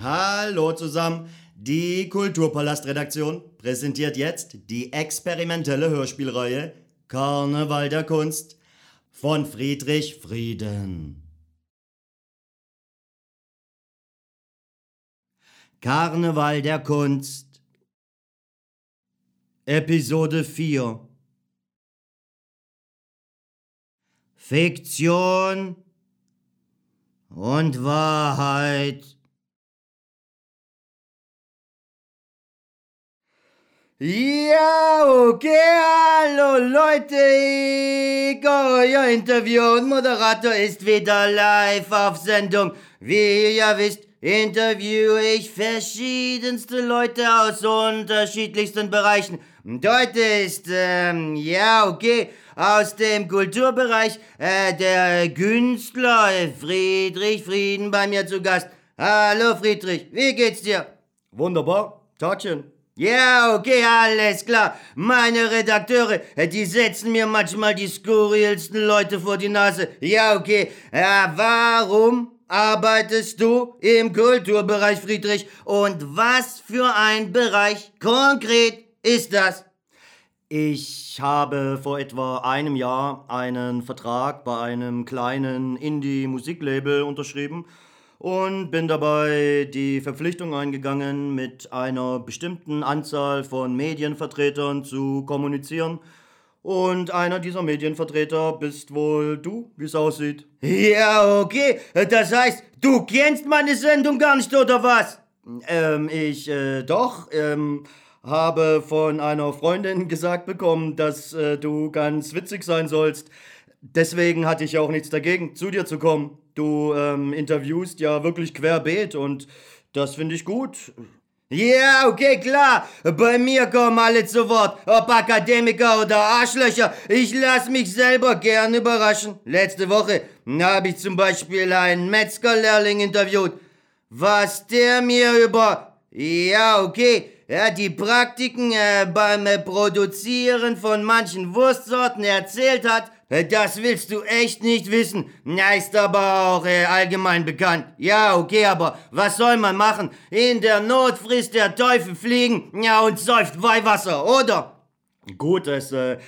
Hallo zusammen. Die Kulturpalast-Redaktion präsentiert jetzt die experimentelle Hörspielreihe Karneval der Kunst von Friedrich Frieden. Karneval der Kunst Episode 4 Fiktion und Wahrheit. Ja, okay, hallo Leute, ich, euer Interview und Moderator ist wieder live auf Sendung. Wie ihr ja wisst, interviewe ich verschiedenste Leute aus unterschiedlichsten Bereichen. Und heute ist, ähm, ja, okay, aus dem Kulturbereich äh, der Künstler Friedrich Frieden bei mir zu Gast. Hallo Friedrich, wie geht's dir? Wunderbar, Tatchen. Ja, okay, alles klar. Meine Redakteure, äh, die setzen mir manchmal die skurrilsten Leute vor die Nase. Ja, okay. Ja, warum arbeitest du im Kulturbereich, Friedrich? Und was für ein Bereich konkret ist das? Ich habe vor etwa einem Jahr einen Vertrag bei einem kleinen Indie-Musiklabel unterschrieben und bin dabei die Verpflichtung eingegangen, mit einer bestimmten Anzahl von Medienvertretern zu kommunizieren. Und einer dieser Medienvertreter bist wohl du, wie es aussieht. Ja, okay. Das heißt, du kennst meine Sendung gar nicht, oder was? Ähm, ich, äh, doch, ähm, habe von einer Freundin gesagt bekommen, dass äh, du ganz witzig sein sollst. Deswegen hatte ich auch nichts dagegen, zu dir zu kommen. Du ähm, interviewst ja wirklich querbeet und das finde ich gut. Ja, okay, klar. Bei mir kommen alle zu Wort. Ob Akademiker oder Arschlöcher. Ich lass mich selber gern überraschen. Letzte Woche habe ich zum Beispiel einen Metzgerlehrling interviewt. Was der mir über... Ja, okay ja, die Praktiken äh, beim äh, Produzieren von manchen Wurstsorten erzählt hat, äh, das willst du echt nicht wissen. Na, ist aber auch äh, allgemein bekannt. Ja, okay, aber was soll man machen? In der Not frisst der Teufel Fliegen, ja, und säuft Weihwasser, oder? Gut, es äh,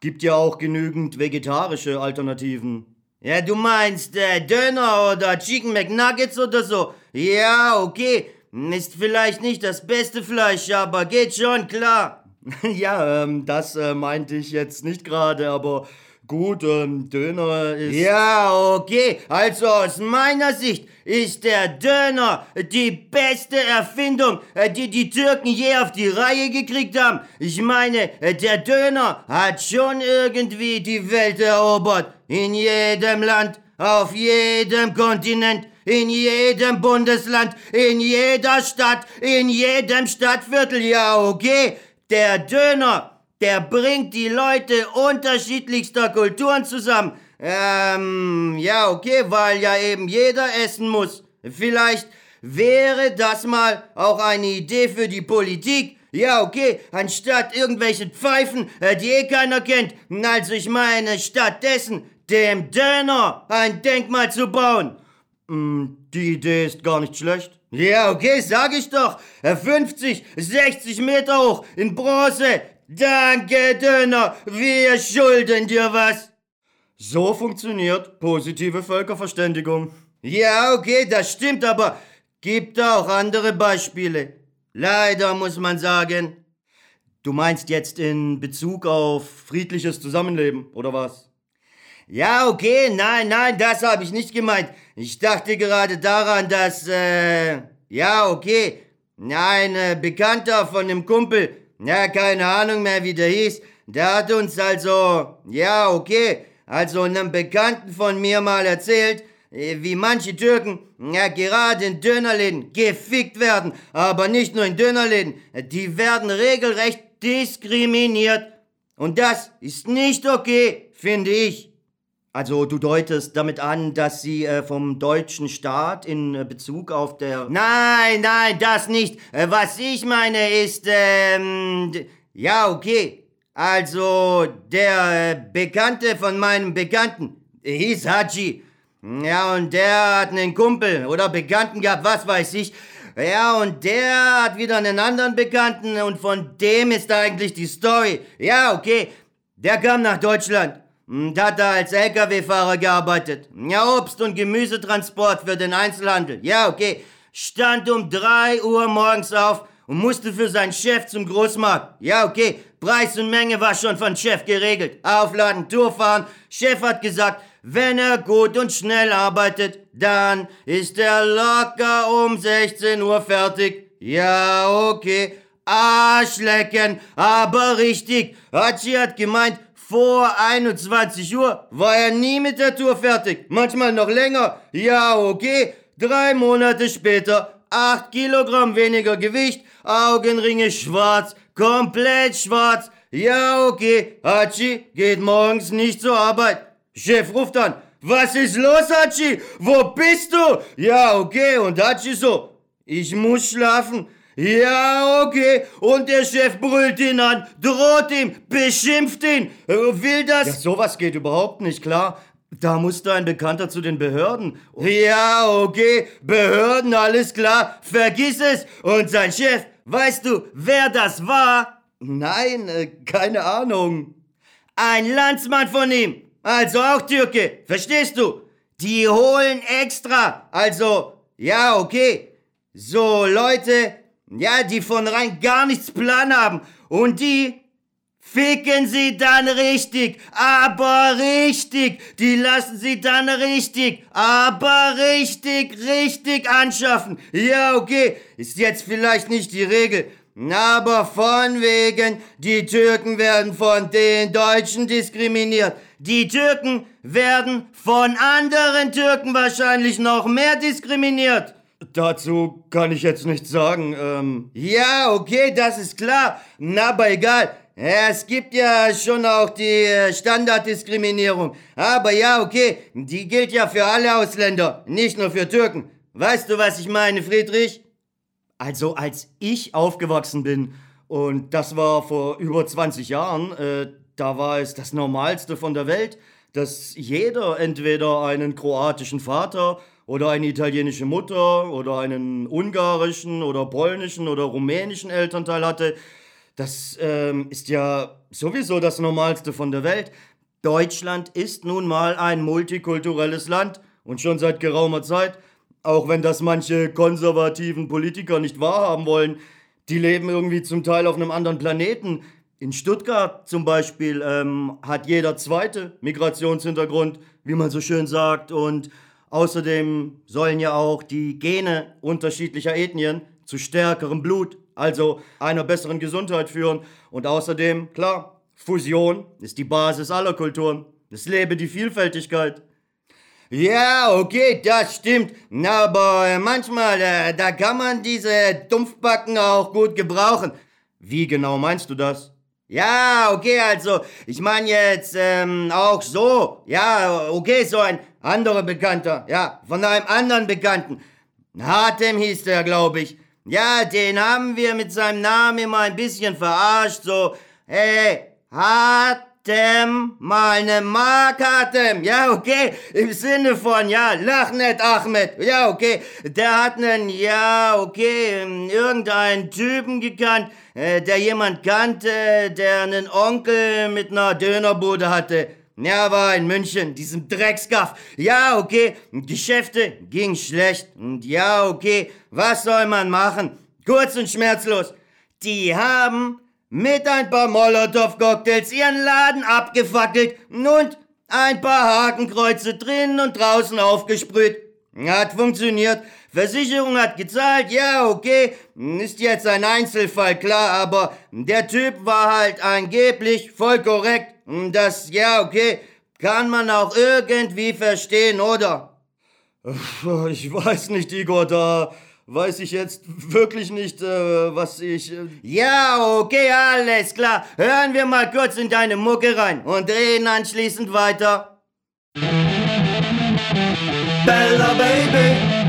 gibt ja auch genügend vegetarische Alternativen. Ja, du meinst äh, Döner oder Chicken McNuggets oder so? Ja, okay. Ist vielleicht nicht das beste Fleisch, aber geht schon klar. ja, ähm, das äh, meinte ich jetzt nicht gerade, aber gut, ähm, Döner ist. Ja, okay. Also aus meiner Sicht ist der Döner die beste Erfindung, äh, die die Türken je auf die Reihe gekriegt haben. Ich meine, äh, der Döner hat schon irgendwie die Welt erobert. In jedem Land, auf jedem Kontinent in jedem Bundesland, in jeder Stadt, in jedem Stadtviertel, ja okay. Der Döner, der bringt die Leute unterschiedlichster Kulturen zusammen. Ähm, ja okay, weil ja eben jeder essen muss. Vielleicht wäre das mal auch eine Idee für die Politik. Ja, okay, anstatt irgendwelchen Pfeifen, äh, die eh keiner kennt. Also ich meine, stattdessen dem Döner ein Denkmal zu bauen. Mm, die Idee ist gar nicht schlecht. Ja, okay, sag ich doch. 50, 60 Meter hoch, in Bronze. Danke, Döner, wir schulden dir was. So funktioniert positive Völkerverständigung. Ja, okay, das stimmt, aber gibt auch andere Beispiele. Leider muss man sagen. Du meinst jetzt in Bezug auf friedliches Zusammenleben, oder was? Ja, okay, nein, nein, das habe ich nicht gemeint. Ich dachte gerade daran, dass, äh, ja, okay, ein äh, Bekannter von dem Kumpel, ja, keine Ahnung mehr, wie der hieß, der hat uns also, ja, okay, also einem Bekannten von mir mal erzählt, äh, wie manche Türken, ja, gerade in Dönerläden gefickt werden, aber nicht nur in Dönerläden, die werden regelrecht diskriminiert. Und das ist nicht okay, finde ich. Also du deutest damit an, dass sie äh, vom deutschen Staat in äh, Bezug auf der... Nein, nein, das nicht. Äh, was ich meine ist, ähm, ja, okay. Also der äh, Bekannte von meinem Bekannten hieß Haji. Ja, und der hat einen Kumpel oder Bekannten gehabt, was weiß ich. Ja, und der hat wieder einen anderen Bekannten und von dem ist eigentlich die Story. Ja, okay. Der kam nach Deutschland und hat da als LKW-Fahrer gearbeitet. Ja, Obst- und Gemüsetransport für den Einzelhandel. Ja, okay. Stand um 3 Uhr morgens auf und musste für seinen Chef zum Großmarkt. Ja, okay. Preis und Menge war schon von Chef geregelt. Aufladen, Tour fahren. Chef hat gesagt, wenn er gut und schnell arbeitet, dann ist er locker um 16 Uhr fertig. Ja, okay. Arschlecken, aber richtig. Hachi hat gemeint, vor 21 Uhr war er nie mit der Tour fertig. Manchmal noch länger. Ja, okay. Drei Monate später, 8 Kilogramm weniger Gewicht, Augenringe schwarz, komplett schwarz. Ja, okay. Hachi geht morgens nicht zur Arbeit. Chef ruft an. Was ist los, Hachi? Wo bist du? Ja, okay. Und Hachi so. Ich muss schlafen. Ja, okay. Und der Chef brüllt ihn an, droht ihm, beschimpft ihn. Will das? Ja, sowas geht überhaupt nicht, klar. Da musste ein Bekannter zu den Behörden. Ja, okay. Behörden, alles klar. Vergiss es. Und sein Chef, weißt du, wer das war? Nein, äh, keine Ahnung. Ein Landsmann von ihm. Also auch Türke. Verstehst du? Die holen extra. Also, ja, okay. So, Leute, ja, die von rein gar nichts Plan haben. Und die ficken sie dann richtig. Aber richtig. Die lassen sie dann richtig. Aber richtig, richtig anschaffen. Ja, okay. Ist jetzt vielleicht nicht die Regel. Aber von wegen, die Türken werden von den Deutschen diskriminiert. Die Türken werden von anderen Türken wahrscheinlich noch mehr diskriminiert. Dazu kann ich jetzt nichts sagen. Ähm ja, okay, das ist klar. Na, aber egal. Es gibt ja schon auch die äh, Standarddiskriminierung. Aber ja, okay, die gilt ja für alle Ausländer, nicht nur für Türken. Weißt du, was ich meine, Friedrich? Also, als ich aufgewachsen bin, und das war vor über 20 Jahren, äh, da war es das Normalste von der Welt, dass jeder entweder einen kroatischen Vater oder eine italienische Mutter oder einen ungarischen oder polnischen oder rumänischen Elternteil hatte. Das ähm, ist ja sowieso das Normalste von der Welt. Deutschland ist nun mal ein multikulturelles Land und schon seit geraumer Zeit, auch wenn das manche konservativen Politiker nicht wahrhaben wollen, die leben irgendwie zum Teil auf einem anderen Planeten. In Stuttgart zum Beispiel ähm, hat jeder zweite Migrationshintergrund, wie man so schön sagt. Und außerdem sollen ja auch die Gene unterschiedlicher Ethnien zu stärkerem Blut, also einer besseren Gesundheit führen. Und außerdem, klar, Fusion ist die Basis aller Kulturen. Es lebe die Vielfältigkeit. Ja, okay, das stimmt. Aber manchmal, äh, da kann man diese Dumpfbacken auch gut gebrauchen. Wie genau meinst du das? Ja, okay, also, ich meine jetzt ähm, auch so. Ja, okay, so ein anderer Bekannter. Ja, von einem anderen Bekannten. Hatem hieß der, glaube ich. Ja, den haben wir mit seinem Namen immer ein bisschen verarscht. So, hey, Hatem, mal ne Mark Hatem. Ja, okay, im Sinne von, ja, lach nicht, Ahmed. Ja, okay, der hat nen, ja, okay, irgendeinen Typen gekannt äh, der jemand kannte, der einen Onkel mit einer Dönerbude hatte. Ja, war in München, diesem Dreckskaff. Ja, okay, Geschäfte ging schlecht. Und ja, okay, was soll man machen? Kurz und schmerzlos. Die haben mit ein paar Molotow-Cocktails ihren Laden abgefackelt und ein paar Hakenkreuze drinnen und draußen aufgesprüht. Hat funktioniert. Versicherung hat gezahlt, ja, okay, ist jetzt ein Einzelfall, klar, aber der Typ war halt angeblich voll korrekt. Das, ja, okay, kann man auch irgendwie verstehen, oder? Ich weiß nicht, Igor, da weiß ich jetzt wirklich nicht, äh, was ich... Äh ja, okay, alles klar. Hören wir mal kurz in deine Mucke rein und reden anschließend weiter. Bella Baby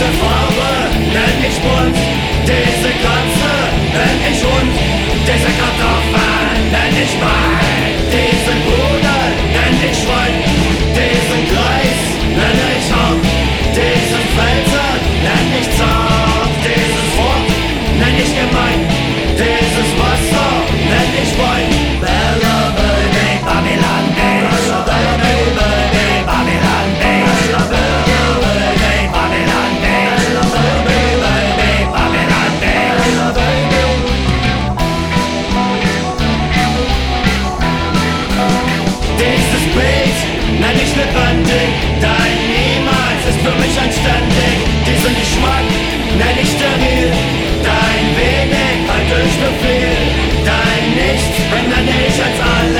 diese Farbe nenn ich bunt, diese Katze nenn ich Hund, diese Kartoffeln nenn ich mein, diesen Bruder nenn ich Freund, diesen Kreis nenne ich Haupt, diesen Felsen nenn ich Zart, dieses Wort nenn ich gemein, dieses Wasser nenn ich Wein. Mich ein Ständig. Diesen Geschmack nenn ich steril. Dein wenig halte ich für viel. Dein Nichts benenne ich als alles.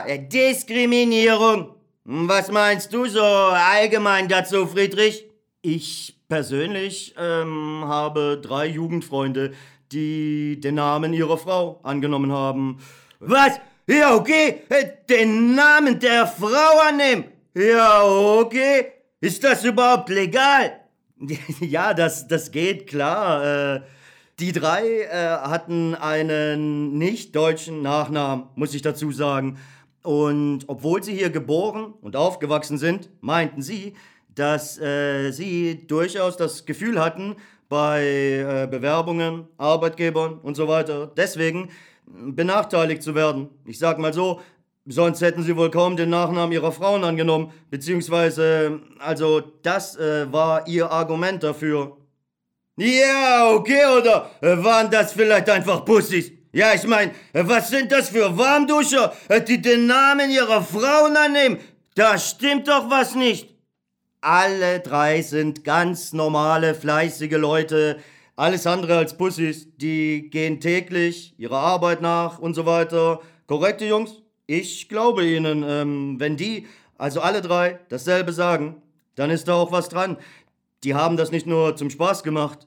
Ja, äh, Diskriminierung. Was meinst du so allgemein dazu, Friedrich? Ich persönlich ähm, habe drei Jugendfreunde, die den Namen ihrer Frau angenommen haben. Was? Ja, okay. Äh, Den Namen der Frau annehmen. Ja, okay. Ist das überhaupt legal? Ja, das, das geht klar. Äh, die drei äh, hatten einen nicht-deutschen Nachnamen, muss ich dazu sagen. Und obwohl sie hier geboren und aufgewachsen sind, meinten sie, dass äh, sie durchaus das Gefühl hatten, bei äh, Bewerbungen, Arbeitgebern und so weiter, deswegen benachteiligt zu werden. Ich sag mal so, sonst hätten sie wohl kaum den Nachnamen ihrer Frauen angenommen, beziehungsweise, also das äh, war ihr Argument dafür. Ja, okay, oder äh, waren das vielleicht einfach Pussys? Ja, ich mein, äh, was sind das für Warmduscher, äh, die den Namen ihrer Frauen annehmen? Da stimmt doch was nicht. Alle drei sind ganz normale, fleißige Leute, alles andere als Pussys. Die gehen täglich ihrer Arbeit nach und so weiter. Korrekte Jungs? Ich glaube ihnen, ähm, wenn die, also alle drei, dasselbe sagen, dann ist da auch was dran. Die haben das nicht nur zum Spaß gemacht.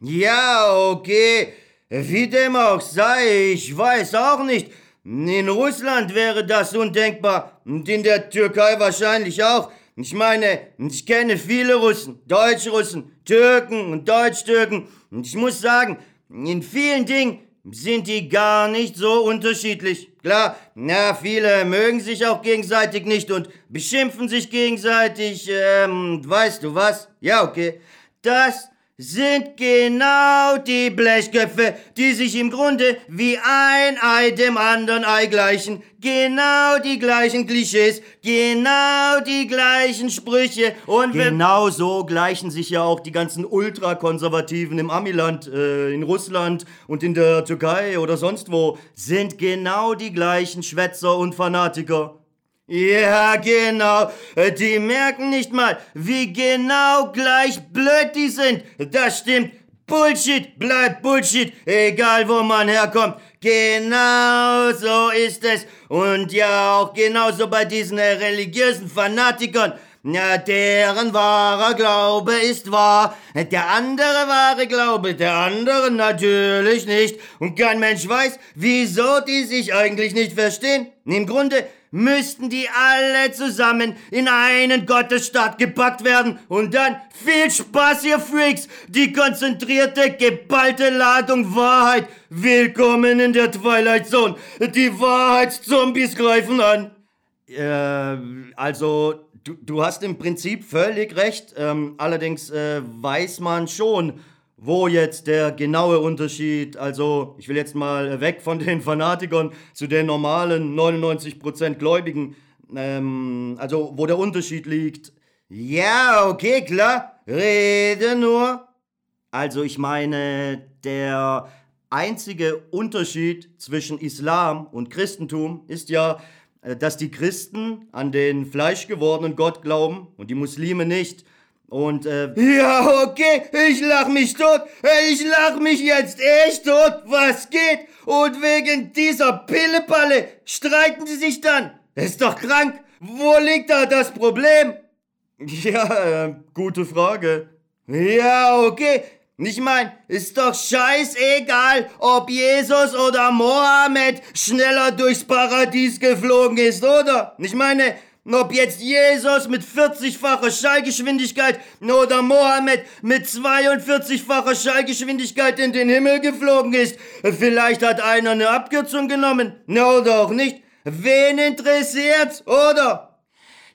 Ja, okay. Wie dem auch sei, ich weiß auch nicht. In Russland wäre das undenkbar und in der Türkei wahrscheinlich auch. Ich meine, ich kenne viele Russen, Deutschrussen, Türken und Deutsch-Türken. Und ich muss sagen, in vielen Dingen sind die gar nicht so unterschiedlich. Klar, na, viele mögen sich auch gegenseitig nicht und beschimpfen sich gegenseitig, ähm, weißt du was? Ja, okay. Das sind genau die Blechköpfe, die sich im Grunde wie ein Ei dem anderen Ei gleichen. Genau die gleichen Klischees, genau die gleichen Sprüche und Genau so gleichen sich ja auch die ganzen Ultrakonservativen im Amiland, äh, in Russland und in der Türkei oder sonst wo, sind genau die gleichen Schwätzer und Fanatiker. Ja, genau. Äh, Die merken nicht mal, wie genau gleich blöd die sind. Das stimmt. Bullshit bleibt Bullshit, egal wo man herkommt. Genau so ist es. Und ja, auch genauso bei diesen äh, religiösen Fanatikern. Ja, deren wahrer Glaube ist wahr. Der andere wahre Glaube, der andere natürlich nicht. Und kein Mensch weiß, wieso die sich eigentlich nicht verstehen. Im Grunde müssten die alle zusammen in einen Gottesstaat gepackt werden. Und dann viel Spaß, ihr Freaks! Die konzentrierte, geballte Ladung Wahrheit. Willkommen in der Twilight Zone. Die Wahrheitszombies greifen an. Äh, also, du, du hast im Prinzip völlig recht. Ähm, allerdings äh, weiß man schon, wo jetzt der genaue Unterschied, also ich will jetzt mal weg von den Fanatikern zu den normalen 99% Gläubigen, ähm, also wo der Unterschied liegt. Ja, okay, klar, rede nur. Also ich meine, der einzige Unterschied zwischen Islam und Christentum ist ja, äh, dass die Christen an den fleischgewordenen Gott glauben und die Muslime nicht. Und äh, ja, okay, ich lach mich tot. Ich lach mich jetzt echt tot. Was geht? Und wegen dieser Pillepalle streiten sie sich dann. Ist doch krank. Wo liegt da das Problem? Ja, äh, gute Frage. Ja, okay. Ich mein, ist doch scheißegal, ob Jesus oder Mohammed schneller durchs Paradies geflogen ist, oder? Ich meine, ob jetzt Jesus mit 40-facher Schallgeschwindigkeit oder Mohammed mit 42-facher Schallgeschwindigkeit in den Himmel geflogen ist. Vielleicht hat einer eine Abkürzung genommen. Oder auch nicht. Wen interessiert's, oder?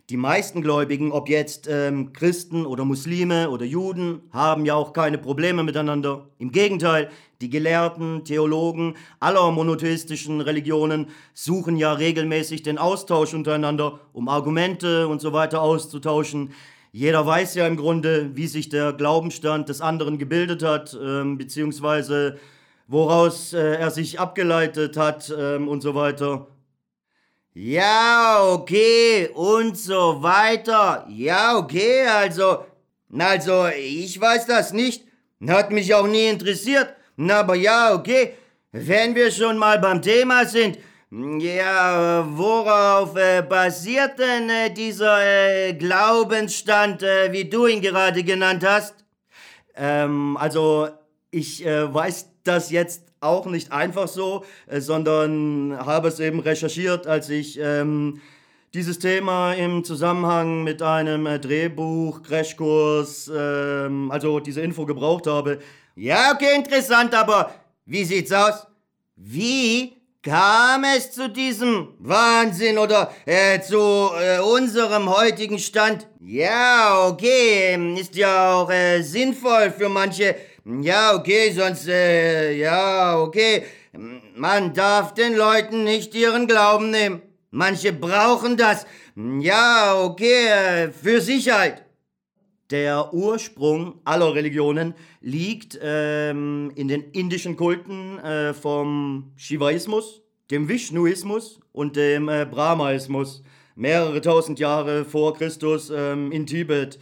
Die meisten Gläubigen, ob jetzt ähm, Christen oder Muslime oder Juden, haben ja auch keine Probleme miteinander. Im Gegenteil, die Gelehrten, Theologen aller monotheistischen Religionen suchen ja regelmäßig den Austausch untereinander, um Argumente und so weiter auszutauschen. Jeder weiß ja im Grunde, wie sich der Glaubensstand des anderen gebildet hat, ähm, beziehungsweise woraus äh, er sich abgeleitet hat ähm, und so weiter. Ja, okay, und so weiter. Ja, okay, also, also, ich weiß das nicht. Hat mich auch nie interessiert. Aber ja, okay, wenn wir schon mal beim Thema sind, ja, worauf äh, basiert denn äh, dieser äh, Glaubensstand, äh, wie du ihn gerade genannt hast? Ähm, also, ich äh, weiß das jetzt auch nicht einfach so, äh, sondern habe es eben recherchiert, als ich ähm, dieses Thema im Zusammenhang mit einem äh, Drehbuch, Crashkurs, ähm, also diese Info gebraucht habe. Ja, okay, interessant, aber wie sieht's aus? Wie kam es zu diesem Wahnsinn oder äh, zu äh, unserem heutigen Stand? Ja, okay, ist ja auch äh, sinnvoll für manche ja, okay, sonst, äh, ja, okay. Man darf den Leuten nicht ihren Glauben nehmen. Manche brauchen das. Ja, okay, äh, für Sicherheit. Der Ursprung aller Religionen liegt ähm, in den indischen Kulten äh, vom Shivaismus, dem Vishnuismus und dem äh, Brahmaismus. Mehrere tausend Jahre vor Christus ähm, in Tibet.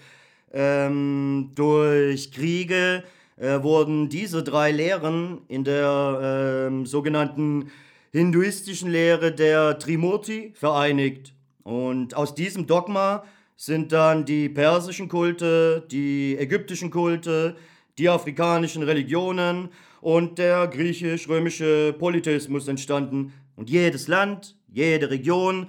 Ähm, durch Kriege, äh, wurden diese drei Lehren in der äh, sogenannten hinduistischen Lehre der Trimurti vereinigt. Und aus diesem Dogma sind dann die persischen Kulte, die ägyptischen Kulte, die afrikanischen Religionen und der griechisch-römische Polytheismus entstanden. Und jedes Land, jede Region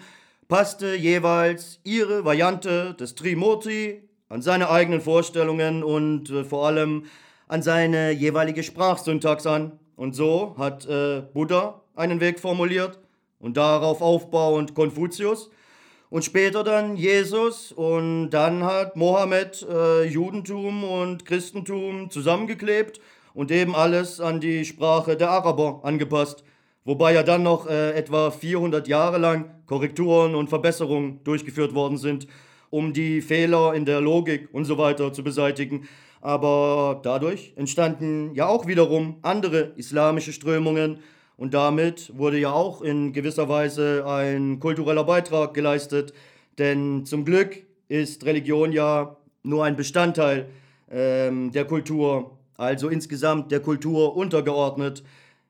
passte jeweils ihre Variante des Trimurti an seine eigenen Vorstellungen und äh, vor allem an seine jeweilige Sprachsyntax an. Und so hat äh, Buddha einen Weg formuliert und darauf aufbauend Konfuzius und später dann Jesus und dann hat Mohammed äh, Judentum und Christentum zusammengeklebt und eben alles an die Sprache der Araber angepasst, wobei ja dann noch äh, etwa 400 Jahre lang Korrekturen und Verbesserungen durchgeführt worden sind, um die Fehler in der Logik und so weiter zu beseitigen. Aber dadurch entstanden ja auch wiederum andere islamische Strömungen und damit wurde ja auch in gewisser Weise ein kultureller Beitrag geleistet. Denn zum Glück ist Religion ja nur ein Bestandteil ähm, der Kultur, also insgesamt der Kultur untergeordnet.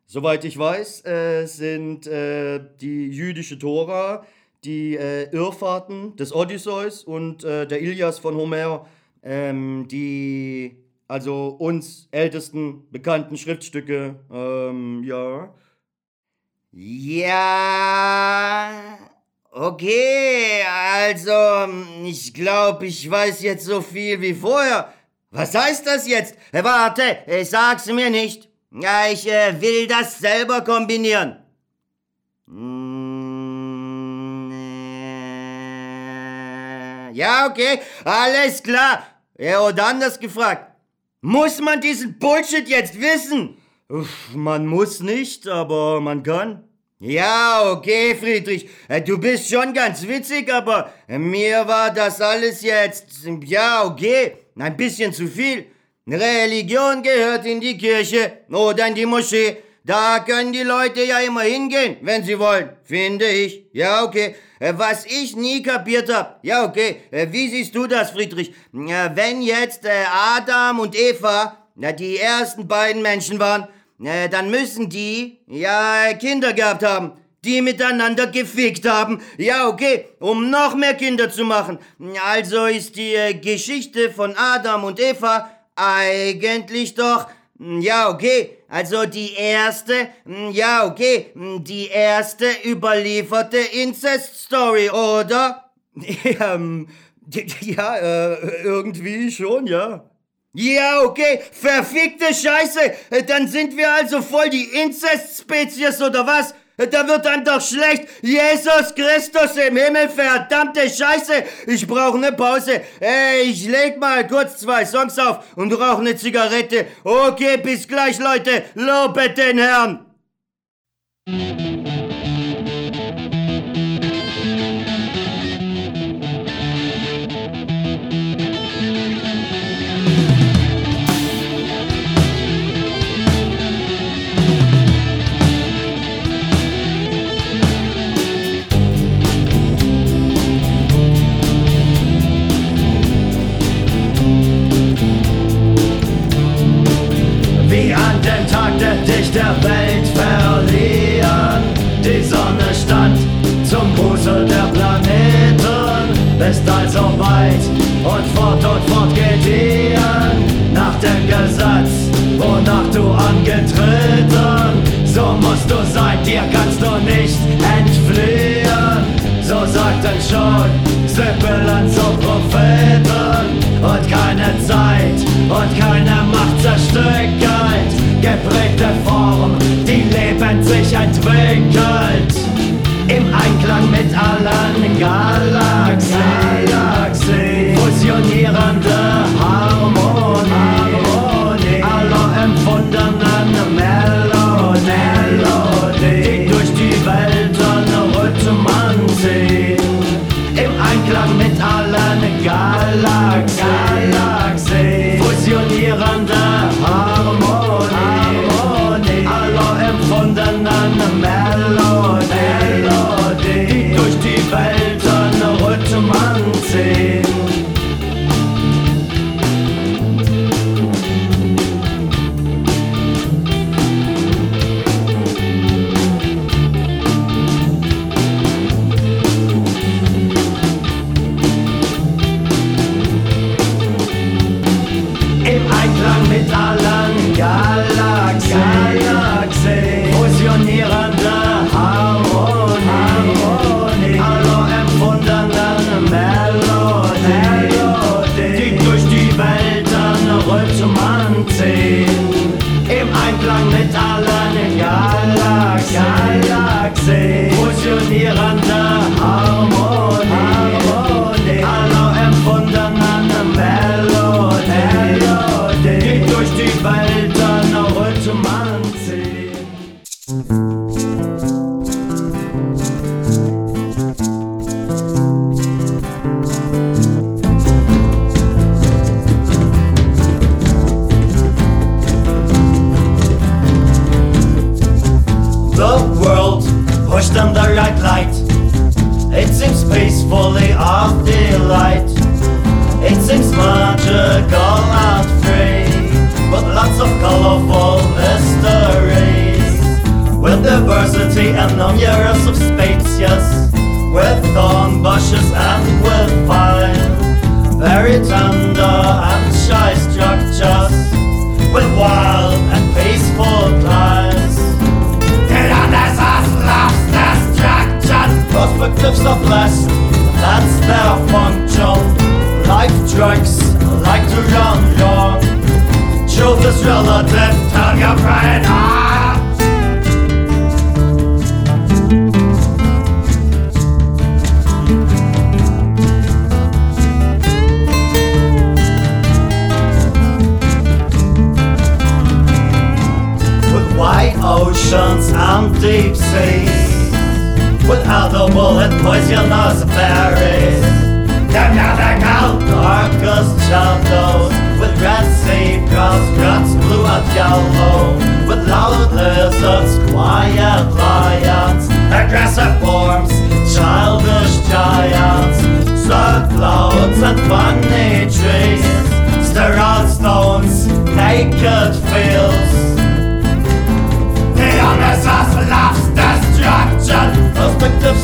Soweit ich weiß, äh, sind äh, die jüdische Tora, die äh, Irrfahrten des Odysseus und äh, der Ilias von Homer ähm, die also uns ältesten bekannten Schriftstücke, ähm, ja. Ja, Okay, also, ich glaube, ich weiß jetzt so viel wie vorher. Was heißt das jetzt? Äh, warte, äh, sag's mir nicht. Ja, ich äh, will das selber kombinieren. Mm, äh, ja, okay, alles klar. Ja, oder anders gefragt. Muss man diesen Bullshit jetzt wissen? Uff, man muss nicht, aber man kann. Ja, okay, Friedrich, äh, du bist schon ganz witzig, aber mir war das alles jetzt, ja, okay, ein bisschen zu viel. Religion gehört in die Kirche oder in die Moschee. Da können die Leute ja immer hingehen, wenn sie wollen, finde ich. Ja, okay. Äh, was ich nie kapiert hab. Ja, okay. Äh, wie siehst du das, Friedrich? Wenn jetzt Adam und Eva die ersten beiden Menschen waren, äh, dann müssen die ja Kinder gehabt haben, die miteinander gefickt haben. Ja, okay, um noch mehr Kinder zu machen. Also ist die äh, Geschichte von Adam und Eva eigentlich doch, ja, okay, also die erste, ja, okay, die erste überlieferte Incest-Story, oder? ja, äh, irgendwie schon, ja. Ja, okay, verfickte Scheiße. Dann sind wir also voll die Inzest-Spezies oder was? Da wird einem doch schlecht. Jesus Christus im Himmel, verdammte Scheiße. Ich brauche ne Pause. Ey, ich leg mal kurz zwei Songs auf und rauche ne Zigarette. Okay, bis gleich, Leute. Lobet den Herrn. Der Welt verlieren. Die Sonne stand zum Buße der Planeten, bist also weit und fort und fort gediehen. Nach dem Gesetz, wonach du angetreten, so musst du sein, dir kannst du nicht entfliehen. So sagten schon Sibylen zu Propheten und keine Zeit und keine Macht zerstückelt geprägte Form, die lebend sich entwickelt. Im Einklang mit allen Galaxien, Galaxien. Fusionierende Harmonie, Harmonie aller empfundenen Melodie, Melodie, die durch die Welten Rhythmen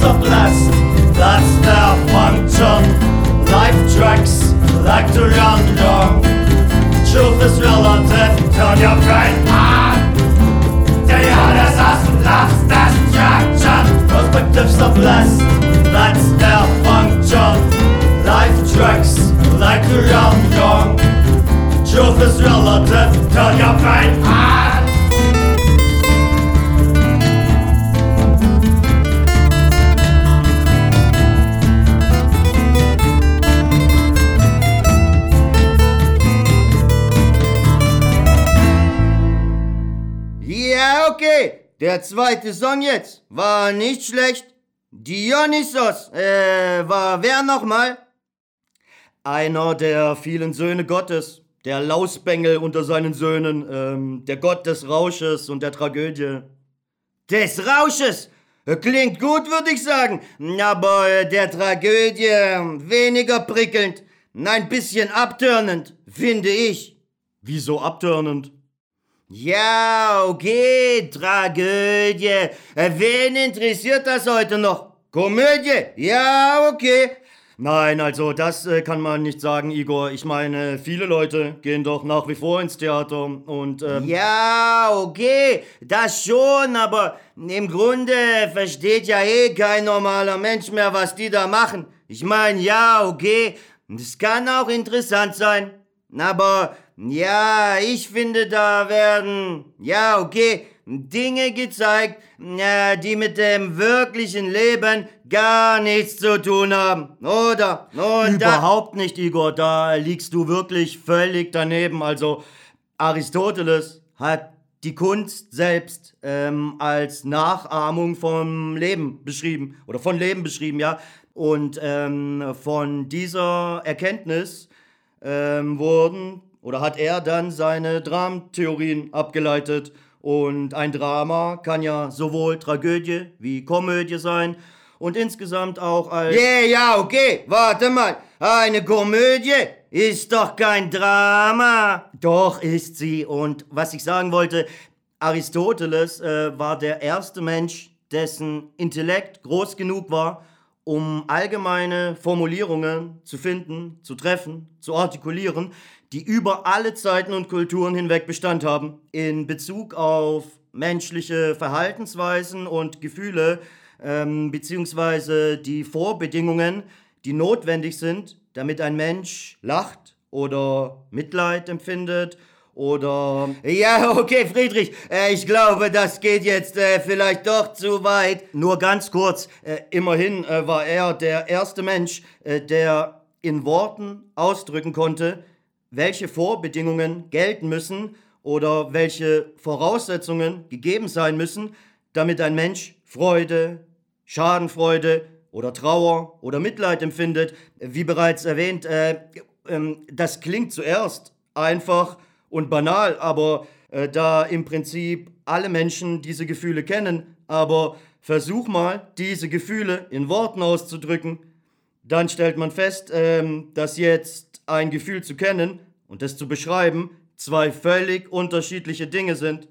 are blessed, that's their function. Life tracks like to run long. Truth is relative, turn your brain on. The honest us loves destruction, perspectives are blessed, that's their function. Life tracks like to run long. Truth is relative, turn your brain on. Der zweite Song jetzt war nicht schlecht. Dionysos, äh, war wer nochmal? Einer der vielen Söhne Gottes, der Lausbengel unter seinen Söhnen, ähm, der Gott des Rausches und der Tragödie. Des Rausches. Klingt gut, würde ich sagen. Aber äh, der Tragödie weniger prickelnd. Ein bisschen abtörnend, finde ich. Wieso abtörnend? Ja, okay, Tragödie. Äh, Wen interessiert das heute noch? Komödie? Ja, okay. Nein, also das äh, kann man nicht sagen, Igor. Ich meine, viele Leute gehen doch nach wie vor ins Theater und ähm, Ja, okay, das schon, aber im Grunde versteht ja eh kein normaler Mensch mehr, was die da machen. Ich meine, ja, okay, das kann auch interessant sein, aber ja, ich finde, da werden, ja, okay, Dinge gezeigt, ja, die mit dem wirklichen Leben gar nichts zu tun haben, oder? Und überhaupt nicht, Igor. Da liegst du wirklich völlig daneben. Also Aristoteles hat die Kunst selbst ähm, als Nachahmung vom Leben beschrieben oder von Leben beschrieben, ja. Und ähm, von dieser Erkenntnis ähm, wurden oder hat er dann seine Dramentheorien abgeleitet. Und ein Drama kann ja sowohl Tragödie wie Komödie sein und insgesamt auch als... Yeah, ja, okay, warte mal. Eine Komödie ist doch kein Drama. Doch ist sie. Und was ich sagen wollte, Aristoteles äh, war der erste Mensch, dessen Intellekt groß genug war, um allgemeine Formulierungen zu finden, zu treffen, zu artikulieren, die über alle Zeiten und Kulturen hinweg Bestand haben, in Bezug auf menschliche Verhaltensweisen und Gefühle, ähm, beziehungsweise die Vorbedingungen, die notwendig sind, damit ein Mensch lacht oder Mitleid empfindet oder Ja, okay, Friedrich, äh, ich glaube, das geht jetzt äh, vielleicht doch zu weit. Nur ganz kurz, äh, immerhin äh, war er der erste Mensch, äh, der in Worten ausdrücken konnte, welche Vorbedingungen gelten müssen oder welche Voraussetzungen gegeben sein müssen, damit ein Mensch Freude, Schadenfreude oder Trauer oder Mitleid empfindet. Wie bereits erwähnt, äh, ähm, das klingt zuerst einfach und banal, aber äh, da im Prinzip alle Menschen diese Gefühle kennen, aber versuch mal, diese Gefühle in Worten auszudrücken, dann stellt man fest, ähm, dass jetzt ein Gefühl zu kennen und es zu beschreiben zwei völlig unterschiedliche Dinge sind.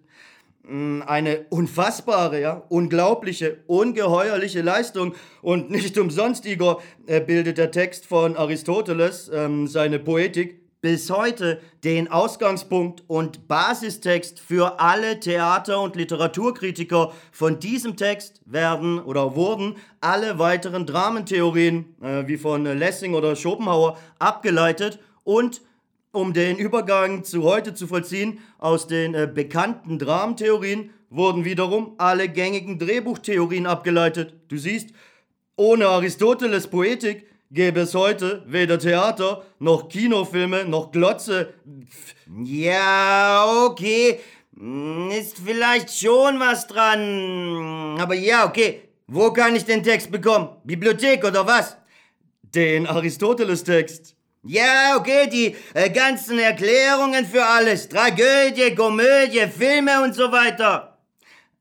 Mm, Eine unfassbare, ja, unglaubliche, ungeheuerliche Leistung. Und nicht umsonst, Igor, äh, bildet der Text von Aristoteles, ähm, seine Poetik, bis heute den Ausgangspunkt und Basistext für alle Theater- und Literaturkritiker. Von diesem Text werden oder wurden alle weiteren Dramentheorien, äh, wie von Lessing oder Schopenhauer, abgeleitet und um den Übergang zu heute zu vollziehen, aus den äh, bekannten Dramentheorien wurden wiederum alle gängigen Drehbuchtheorien abgeleitet. Du siehst, ohne Aristoteles Poetik gäbe es heute weder Theater, noch Kinofilme, noch Glotze. Ja, okay. Hm, Ist vielleicht schon was dran. Aber ja, okay. Wo kann ich den Text bekommen? Bibliothek oder was? Den Aristoteles-Text. Ja, okay, die äh, ganzen Erklärungen für alles. Tragödie, Komödie, Filme und so weiter.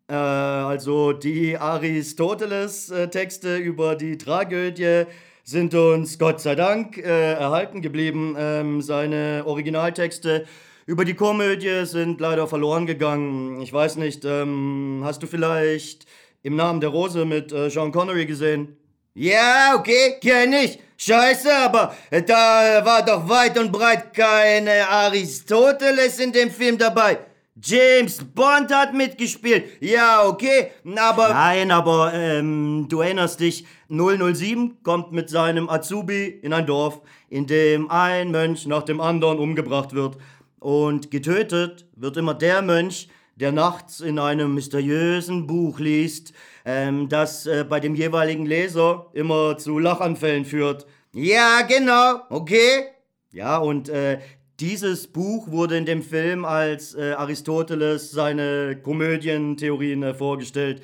Äh, also die Aristoteles-Texte über die Tragödie sind uns Gott sei Dank äh, erhalten geblieben. Ähm, seine Originaltexte über die Komödie sind leider verloren gegangen. Ich weiß nicht, ähm, hast du vielleicht im Namen der Rose mit äh, Sean Connery gesehen? Ja, okay, kenn ich. Scheiße, aber äh, da war doch weit und breit keine Aristoteles in dem Film dabei. James Bond hat mitgespielt. Ja, okay, aber... Nein, aber ähm, du erinnerst dich, 007 kommt mit seinem Azubi in ein Dorf, in dem ein Mönch nach dem anderen umgebracht wird. Und getötet wird immer der Mönch, der nachts in einem mysteriösen Buch liest, ähm, das äh, bei dem jeweiligen Leser immer zu Lachanfällen führt. Ja, genau, okay. Ja, und äh, dieses Buch wurde in dem Film als äh, Aristoteles seine Komödientheorien äh, vorgestellt.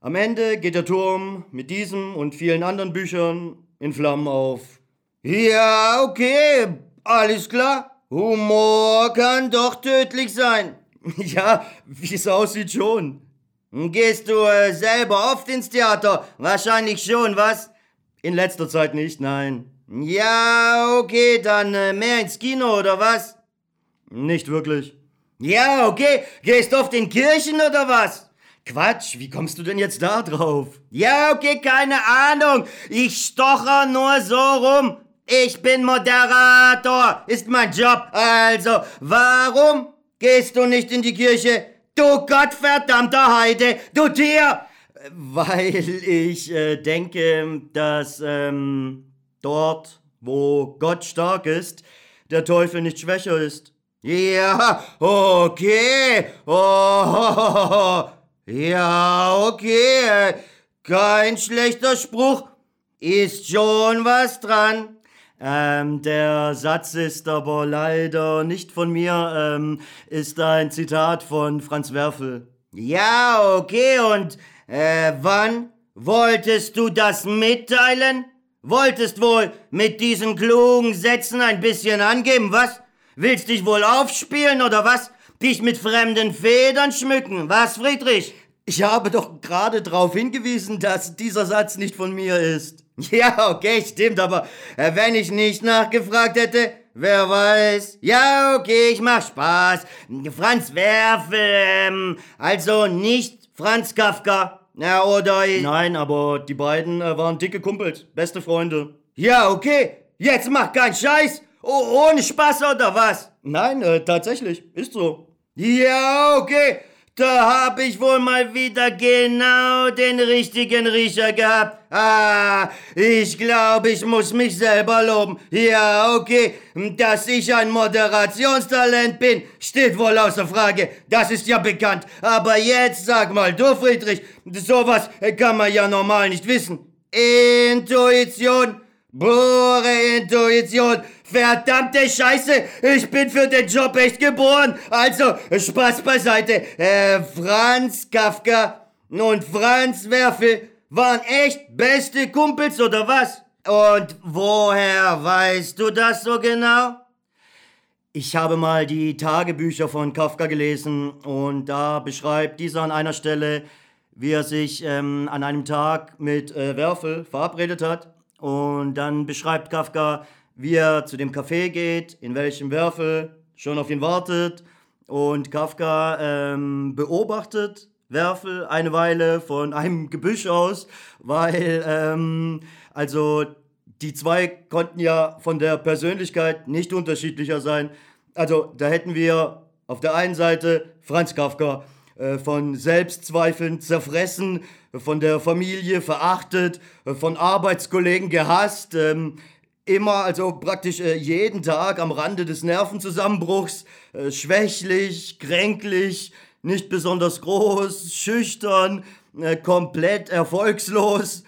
Am Ende geht der Turm mit diesem und vielen anderen Büchern in Flammen auf. Ja, okay, alles klar. Humor kann doch tödlich sein. ja, wie es aussieht schon. Gehst du äh, selber oft ins Theater? Wahrscheinlich schon, was? In letzter Zeit nicht, nein. Ja, okay, dann äh, mehr ins Kino oder was? Nicht wirklich. Ja, okay, gehst oft in Kirchen oder was? Quatsch, wie kommst du denn jetzt da drauf? Ja, okay, keine Ahnung. Ich stocher nur so rum. Ich bin Moderator, ist mein Job. Also, warum gehst du nicht in die Kirche? Du gottverdammter Heide, du Tier! Weil ich äh, denke, dass ähm, dort, wo Gott stark ist, der Teufel nicht schwächer ist. Ja, okay. Oh, ja, okay. Kein schlechter Spruch. Ist schon was dran. Ähm, der Satz ist aber leider nicht von mir, ähm, ist ein Zitat von Franz Werfel. Ja, okay, und äh, wann wolltest du das mitteilen? Wolltest wohl mit diesen klugen Sätzen ein bisschen angeben, was? Willst dich wohl aufspielen oder was? Dich mit fremden Federn schmücken, was, Friedrich? Ich habe doch gerade darauf hingewiesen, dass dieser Satz nicht von mir ist. Ja, okay, stimmt, aber äh, wenn ich nicht nachgefragt hätte, wer weiß. Ja, okay, ich mach Spaß. Franz Werfel, ähm, also nicht Franz Kafka. Ja, oder ich. Nein, aber die beiden äh, waren dicke Kumpels, beste Freunde. Ja, okay, jetzt mach keinen Scheiß. Oh, ohne Spaß oder was? Nein, äh, tatsächlich, ist so. Ja, okay. Da hab ich wohl mal wieder genau den richtigen Riecher gehabt. Ah, ich glaube, ich muss mich selber loben. Ja, okay. Dass ich ein Moderationstalent bin, steht wohl außer Frage. Das ist ja bekannt. Aber jetzt sag mal, du Friedrich, sowas kann man ja normal nicht wissen. Intuition, pure Intuition. Verdammte Scheiße, ich bin für den Job echt geboren. Also, Spaß beiseite. Äh, Franz Kafka und Franz Werfel waren echt beste Kumpels oder was? Und woher weißt du das so genau? Ich habe mal die Tagebücher von Kafka gelesen und da beschreibt dieser an einer Stelle, wie er sich ähm, an einem Tag mit äh, Werfel verabredet hat. Und dann beschreibt Kafka, wie er zu dem Café geht, in welchem Werfel schon auf ihn wartet. Und Kafka ähm, beobachtet Werfel eine Weile von einem Gebüsch aus, weil ähm, also die zwei konnten ja von der Persönlichkeit nicht unterschiedlicher sein. Also da hätten wir auf der einen Seite Franz Kafka, äh, von Selbstzweifeln zerfressen, von der Familie verachtet, von Arbeitskollegen gehasst, ähm, immer, also praktisch äh, jeden Tag am Rande des Nervenzusammenbruchs, äh, schwächlich, kränklich, nicht besonders groß, schüchtern, äh, komplett erfolgslos.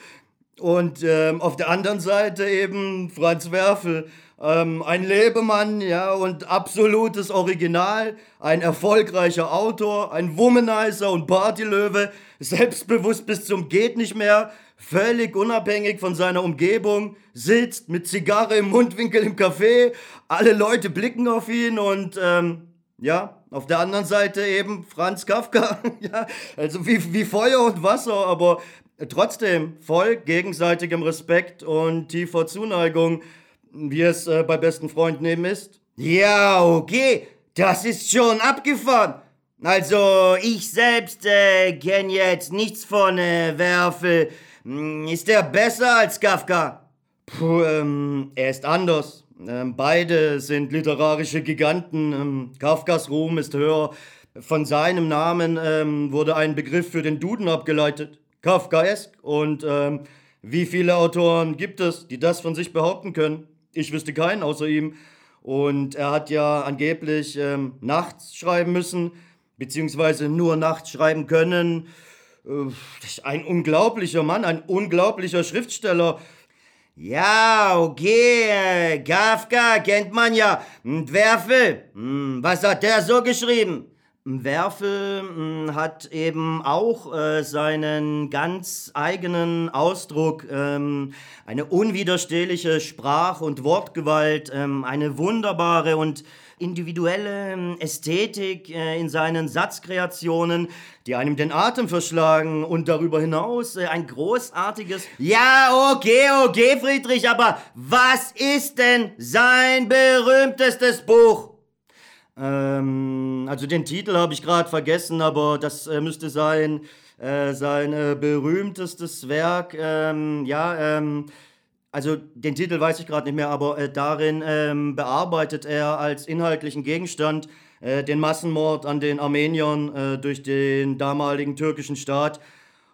Und ähm, auf der anderen Seite eben Franz Werfel, ähm, ein Lebemann, ja, und absolutes Original, ein erfolgreicher Autor, ein Womanizer und Partylöwe, selbstbewusst bis zum geht nicht mehr, völlig unabhängig von seiner Umgebung, sitzt mit Zigarre im Mundwinkel im Café, alle Leute blicken auf ihn und ähm, ja, auf der anderen Seite eben Franz Kafka, ja, also wie, wie Feuer und Wasser, aber trotzdem voll gegenseitigem Respekt und tiefer Zuneigung, wie es äh, bei besten Freunden eben ist. Ja, okay, das ist schon abgefahren. Also, ich selbst äh, kenne jetzt nichts von äh, Werfel. Hm, ist er besser als Kafka? Puh, ähm, er ist anders. Ähm, beide sind literarische Giganten. Ähm, Kafkas Ruhm ist höher. Von seinem Namen ähm, wurde ein Begriff für den Duden abgeleitet. Kafkaesk. Und ähm, wie viele Autoren gibt es, die das von sich behaupten können? Ich wüsste keinen außer ihm. Und er hat ja angeblich ähm, nachts schreiben müssen, beziehungsweise nur nachts schreiben können. Ein unglaublicher Mann, ein unglaublicher Schriftsteller. Ja, okay, Kafka kennt man ja. Und Werfel, hm, was hat der so geschrieben? Werfel hm, hat eben auch äh, seinen ganz eigenen Ausdruck, ähm, eine unwiderstehliche Sprach- und Wortgewalt, ähm, eine wunderbare und individuelle ähm, Ästhetik äh, in seinen Satzkreationen, die einem den Atem verschlagen und darüber hinaus äh, ein großartiges... Ja, okay, okay, Friedrich, aber was ist denn sein berühmtestes Buch? Ähm, also den Titel habe ich gerade vergessen, aber das äh, müsste sein, äh, sein äh, berühmtestes Werk, ähm, ja, ähm, also den Titel weiß ich gerade nicht mehr, aber äh, darin ähm, bearbeitet er als inhaltlichen Gegenstand äh, den Massenmord an den Armeniern äh, durch den damaligen türkischen Staat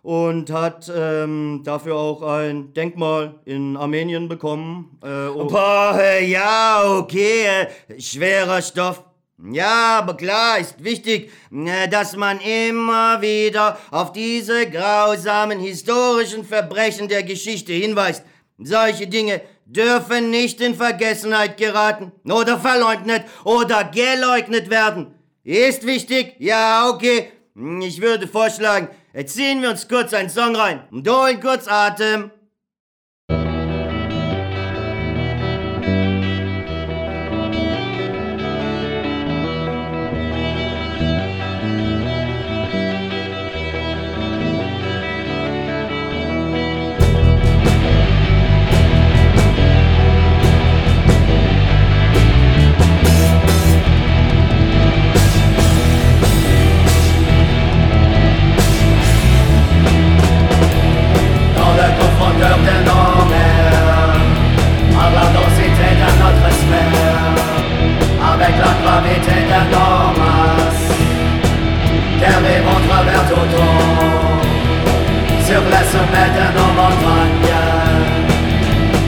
und hat ähm, dafür auch ein Denkmal in Armenien bekommen. Äh, oh. Boah, ja, okay, äh, schwerer Stoff. Ja, aber klar ist wichtig, äh, dass man immer wieder auf diese grausamen historischen Verbrechen der Geschichte hinweist. Solche Dinge dürfen nicht in Vergessenheit geraten oder verleugnet oder geleugnet werden. Ist wichtig? Ja, okay. Ich würde vorschlagen, ziehen wir uns kurz einen Song rein und holen kurz Atem. De nos mers, à la densité de notre sphère, avec la gravité de nos masses, derrière nous traversons tout sur les sommets de nos montagnes,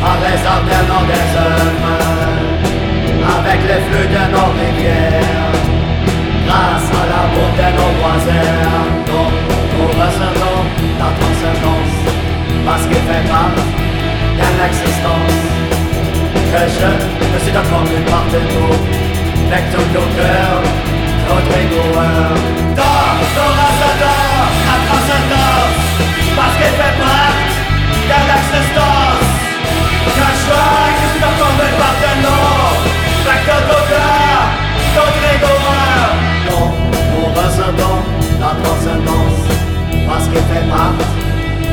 par les arbres de nos déserts, avec les flux de nos rivières, grâce à la bouteille de nos voisins, nous recevons parce qu'il fait mal à l'existence. Que je me suis d'accord d'une part de tout Mec tout docteur, Rodrigo Dors, dors à sa dors, apprends sa Parce qu'il fait mal à l'existence. Que je me suis d'accord d'une part de nous Mec tout docteur, Rodrigo Non, nous ressentons la transcendance Parce qu'il fait mal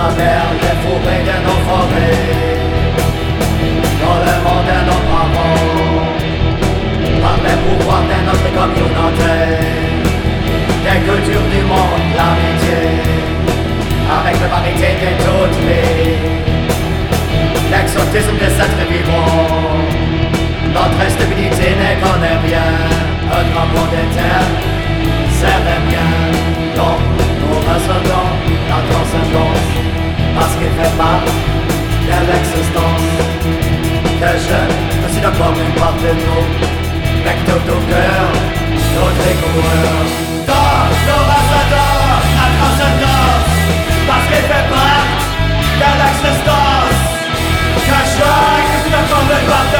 travers les fourrés de nos forêts, dans le monde de nos parents, par les pouvoirs de notre communauté, des cultures du monde, l'amitié, avec la parité de toutes les, l'exotisme des cette vivant, notre stabilité n'est qu'on rien, un drapeau de terre, c'est rien, la dansen dans Parce qu'il fait mal de l'existence. Que je ne suis pas de nous Mec de ton cœur, notre découvreur dans nos la Parce qu'il fait mal de l'existence. Que je ne suis pas une part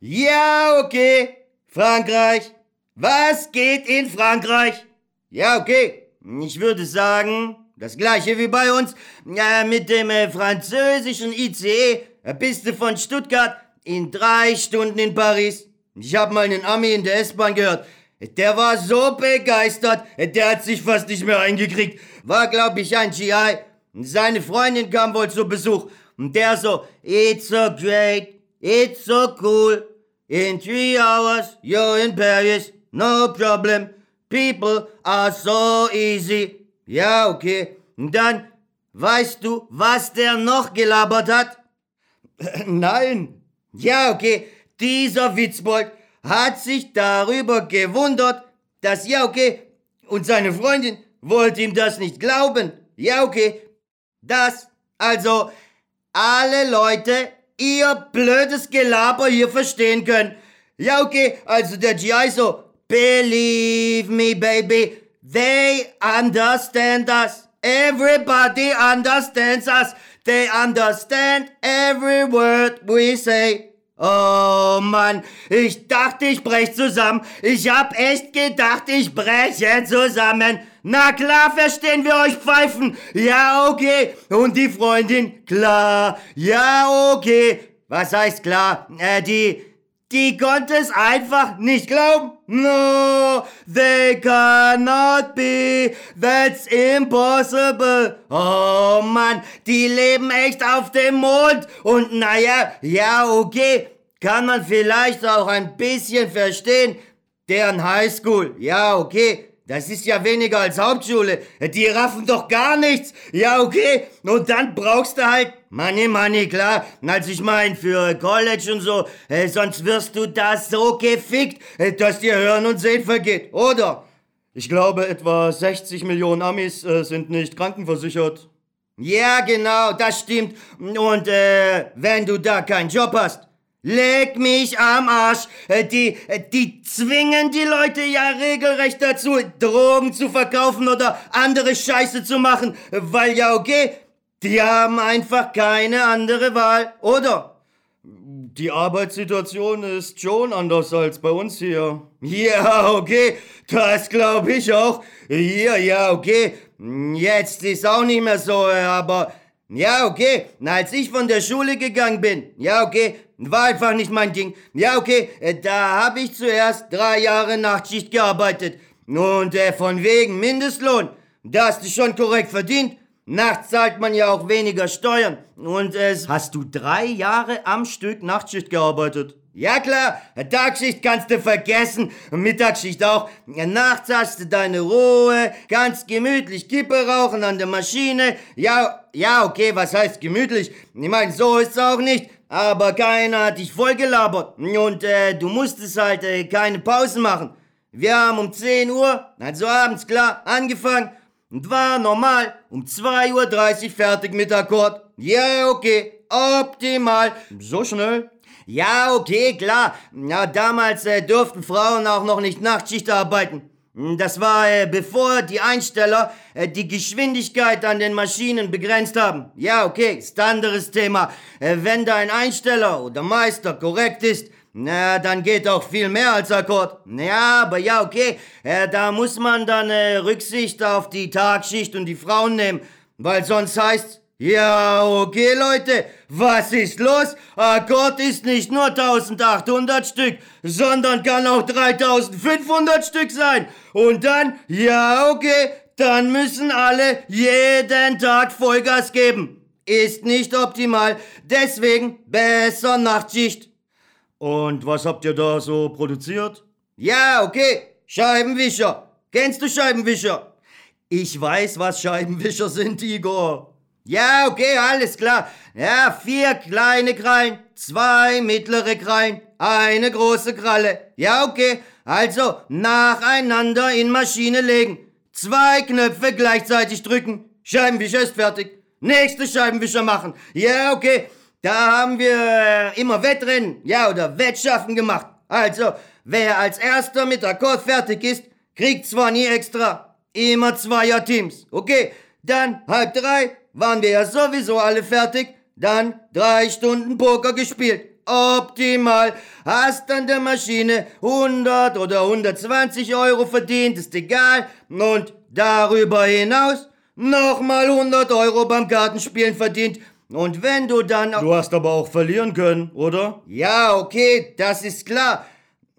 Ja, okay. Frankreich. Was geht in Frankreich? Ja, okay. Ich würde sagen, das gleiche wie bei uns. Ja, mit dem äh, französischen ICE äh, bist du von Stuttgart in drei Stunden in Paris. Ich habe mal einen Ami in der S-Bahn gehört. Der war so begeistert, der hat sich fast nicht mehr eingekriegt. War, glaub ich, ein GI. Seine Freundin kam wohl zu Besuch. Und der so, it's so great, it's so cool. In three hours, you're in Paris, no problem. People are so easy. Ja, okay. Und dann, weißt du, was der noch gelabert hat? Nein. Ja, okay. Dieser Witzbold hat sich darüber gewundert, dass, ja, okay, und seine Freundin wollte ihm das nicht glauben. Ja, okay. Das, also, alle Leute ihr blödes Gelaber hier verstehen können. Ja, okay, also der GI so, believe me, baby, they understand us. Everybody understands us. They understand every word we say. Oh Mann, ich dachte, ich brech zusammen. Ich hab echt gedacht, ich breche zusammen. Na klar, verstehen wir euch Pfeifen. Ja, okay. Und die Freundin? Klar. Ja, okay. Was heißt klar? Äh, die, die konnte es einfach nicht glauben. No, they cannot be. That's impossible. Oh Mann, die leben echt auf dem Mond. Und naja, ja, okay. Kann man vielleicht auch ein bisschen verstehen. Deren Highschool. Ja, okay. Das ist ja weniger als Hauptschule. Die raffen doch gar nichts. Ja, okay. Und dann brauchst du halt Money, Money, klar. Also ich mein, für College und so, äh, sonst wirst du da so gefickt, äh, dass dir Hören und Sehen vergeht, oder? Ich glaube, etwa 60 Millionen Amis äh, sind nicht krankenversichert. Ja, genau, das stimmt. Und äh, wenn du da keinen Job hast, leg mich am Arsch. Äh, Die, äh, die zwingen die Leute ja regelrecht dazu, Drogen zu verkaufen oder andere Scheiße zu machen, weil ja okay, die haben einfach keine andere Wahl, oder? Die Arbeitssituation ist schon anders als bei uns hier. Ja, okay, das glaube ich auch. Hier, ja, okay. Jetzt ist auch nicht mehr so, aber ja, okay. Als ich von der Schule gegangen bin, ja, okay, war einfach nicht mein Ding. Ja, okay, äh, da habe ich zuerst drei Jahre Nachtschicht gearbeitet. Und äh, von wegen Mindestlohn, da hast du schon korrekt verdient. Nachts zahlt man ja auch weniger Steuern. Und es. Hast du drei Jahre am Stück Nachtschicht gearbeitet? Ja klar, Tagschicht kannst du vergessen, Mittagsschicht auch. Nachts hast du deine Ruhe, ganz gemütlich Kippe rauchen an der Maschine. Ja, ja, okay, was heißt gemütlich? Ich meine, so ist's auch nicht. Aber keiner hat dich vollgelabert. Und äh, du musstest halt äh, keine Pausen machen. Wir haben um 10 Uhr, also abends klar, angefangen und war normal um 2.30 Uhr fertig mit Akkord. Ja, okay, optimal. So schnell? Ja, okay, klar. Ja, damals äh, durften Frauen auch noch nicht Nachtschicht arbeiten. Das war äh, bevor die Einsteller äh, die Geschwindigkeit an den Maschinen begrenzt haben. Ja, okay, ist anderes Thema. Äh, wenn dein Einsteller oder Meister korrekt ist, na, dann geht auch viel mehr als Akkord. Ja, aber ja, okay, äh, da muss man dann äh, Rücksicht auf die Tagschicht und die Frauen nehmen, weil sonst heißt ja, okay, Leute, was ist los? Akkord ist nicht nur 1800 Stück, sondern kann auch 3500 Stück sein. Und dann, ja, okay, dann müssen alle jeden Tag Vollgas geben. Ist nicht optimal, deswegen besser Nachtschicht. Und was habt ihr da so produziert? Ja, okay, Scheibenwischer. Kennst du Scheibenwischer? Ich weiß, was Scheibenwischer sind, Igor. Ja, okay, alles klar. Ja, vier kleine Krallen, zwei mittlere Krallen, eine große Kralle. Ja, okay. Also nacheinander in Maschine legen. Zwei Knöpfe gleichzeitig drücken. Scheibenwischer ist fertig. Nächste Scheibenwischer machen. Ja, okay. Da haben wir äh, immer Wettrennen, ja, oder Wettschaffen gemacht. Also, wer als erster mit Akkord fertig ist, kriegt zwar nie extra. Immer Zweier-Teams. Okay, dann halb drei, waren wir ja sowieso alle fertig. Dann drei Stunden Poker gespielt. Optimal. Hast an der Maschine 100 oder 120 Euro verdient, ist egal. Und darüber hinaus nochmal 100 Euro beim Kartenspielen verdient. Und wenn du dann... Du hast aber auch verlieren können, oder? Ja, okay, das ist klar.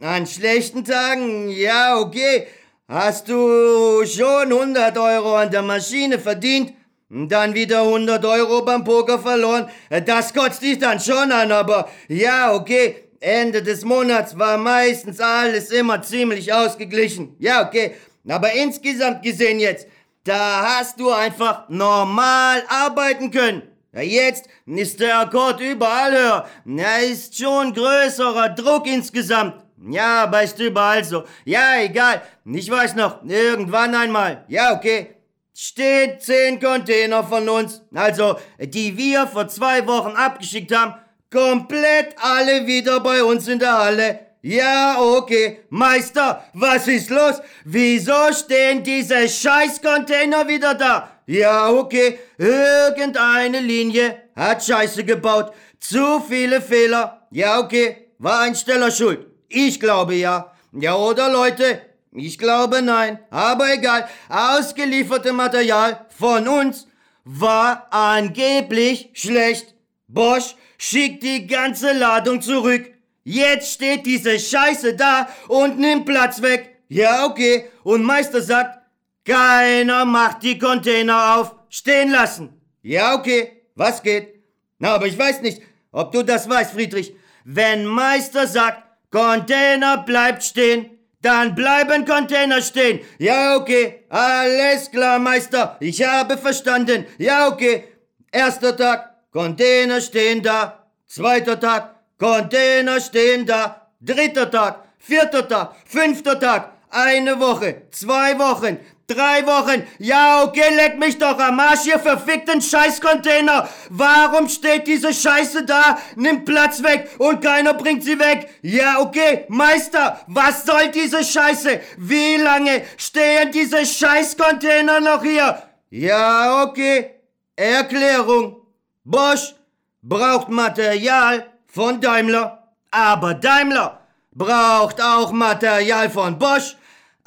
An schlechten Tagen, ja, okay. Hast du schon 100 Euro an der Maschine verdient, dann wieder 100 Euro beim Poker verloren. Das kotzt dich dann schon an, aber ja, okay. Ende des Monats war meistens alles immer ziemlich ausgeglichen. Ja, okay. Aber insgesamt gesehen jetzt, da hast du einfach normal arbeiten können. Ja, jetzt ist der Akkord überall höher. Ja, ist schon größerer Druck insgesamt. Ja, aber ist überall so. Ja, egal. Ich weiß noch, irgendwann einmal. Ja, okay steht zehn Container von uns, also die wir vor zwei Wochen abgeschickt haben, komplett alle wieder bei uns in der Halle. Ja, okay. Meister, was ist los? Wieso stehen diese Scheiß-Container wieder da? Ja, okay. Irgendeine Linie hat Scheiße gebaut. Zu viele Fehler. Ja, okay. War ein Steller schuld. Ich glaube ja. Ja, oder Leute, ich glaube nein, aber egal. Ausgelieferte Material von uns war angeblich schlecht. Bosch schickt die ganze Ladung zurück. Jetzt steht diese Scheiße da und nimmt Platz weg. Ja, okay. Und Meister sagt, keiner macht die Container auf. Stehen lassen. Ja, okay. Was geht? Na, aber ich weiß nicht, ob du das weißt, Friedrich. Wenn Meister sagt, Container bleibt stehen, dann bleiben Container stehen. Ja, okay. Alles klar, Meister. Ich habe verstanden. Ja, okay. Erster Tag, Container stehen da. Zweiter Tag, Container stehen da. Dritter Tag, vierter Tag, fünfter Tag. Eine Woche, zwei Wochen, Drei Wochen. Ja, okay, leck mich doch am Arsch, ihr verfickten Scheißcontainer. Warum steht diese Scheiße da, nimmt Platz weg und keiner bringt sie weg? Ja, okay, Meister, was soll diese Scheiße? Wie lange stehen diese Scheißcontainer noch hier? Ja, okay. Erklärung. Bosch braucht Material von Daimler, aber Daimler braucht auch Material von Bosch